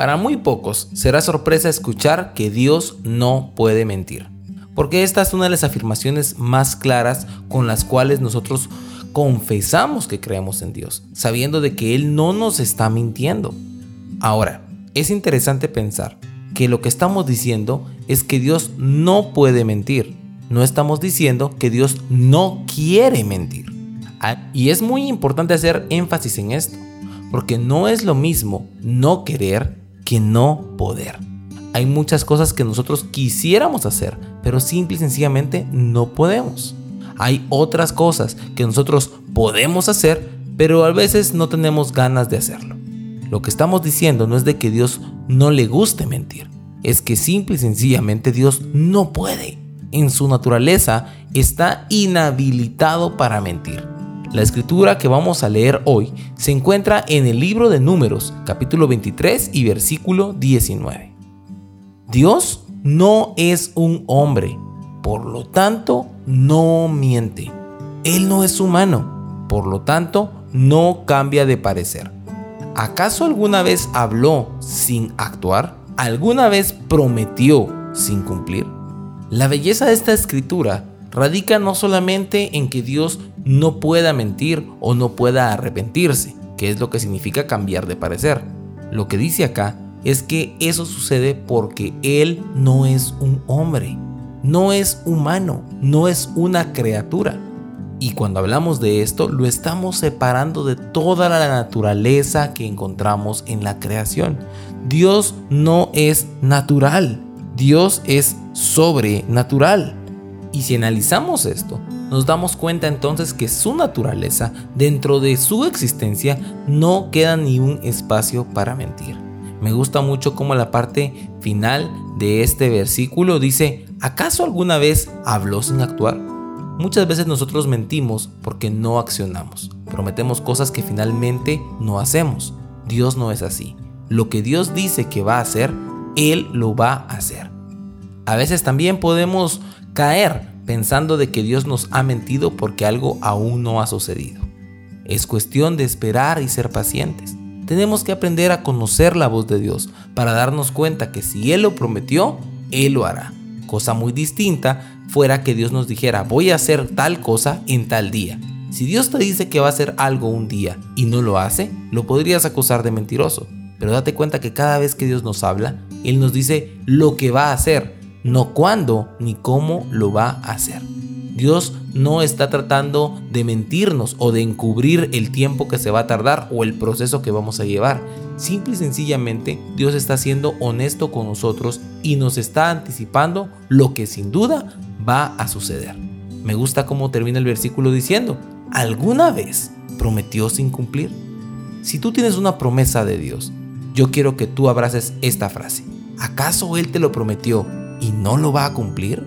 Para muy pocos será sorpresa escuchar que Dios no puede mentir, porque esta es una de las afirmaciones más claras con las cuales nosotros confesamos que creemos en Dios, sabiendo de que Él no nos está mintiendo. Ahora, es interesante pensar que lo que estamos diciendo es que Dios no puede mentir. No estamos diciendo que Dios no quiere mentir. Ah, y es muy importante hacer énfasis en esto, porque no es lo mismo no querer que no poder. Hay muchas cosas que nosotros quisiéramos hacer, pero simple y sencillamente no podemos. Hay otras cosas que nosotros podemos hacer, pero a veces no tenemos ganas de hacerlo. Lo que estamos diciendo no es de que Dios no le guste mentir, es que simple y sencillamente Dios no puede. En su naturaleza está inhabilitado para mentir. La escritura que vamos a leer hoy se encuentra en el libro de Números, capítulo 23 y versículo 19. Dios no es un hombre, por lo tanto no miente. Él no es humano, por lo tanto no cambia de parecer. ¿Acaso alguna vez habló sin actuar? ¿Alguna vez prometió sin cumplir? La belleza de esta escritura radica no solamente en que Dios no pueda mentir o no pueda arrepentirse, que es lo que significa cambiar de parecer. Lo que dice acá es que eso sucede porque Él no es un hombre, no es humano, no es una criatura. Y cuando hablamos de esto, lo estamos separando de toda la naturaleza que encontramos en la creación. Dios no es natural, Dios es sobrenatural. Y si analizamos esto, nos damos cuenta entonces que su naturaleza, dentro de su existencia, no queda ni un espacio para mentir. Me gusta mucho como la parte final de este versículo dice, ¿acaso alguna vez habló sin actuar? Muchas veces nosotros mentimos porque no accionamos. Prometemos cosas que finalmente no hacemos. Dios no es así. Lo que Dios dice que va a hacer, Él lo va a hacer. A veces también podemos caer pensando de que Dios nos ha mentido porque algo aún no ha sucedido. Es cuestión de esperar y ser pacientes. Tenemos que aprender a conocer la voz de Dios para darnos cuenta que si Él lo prometió, Él lo hará. Cosa muy distinta fuera que Dios nos dijera, voy a hacer tal cosa en tal día. Si Dios te dice que va a hacer algo un día y no lo hace, lo podrías acusar de mentiroso. Pero date cuenta que cada vez que Dios nos habla, Él nos dice lo que va a hacer, no cuándo ni cómo lo va a hacer. Dios no está tratando de mentirnos o de encubrir el tiempo que se va a tardar o el proceso que vamos a llevar. Simple y sencillamente Dios está siendo honesto con nosotros y nos está anticipando lo que sin duda va a suceder. Me gusta cómo termina el versículo diciendo, ¿alguna vez prometió sin cumplir? Si tú tienes una promesa de Dios, yo quiero que tú abraces esta frase. ¿Acaso Él te lo prometió y no lo va a cumplir?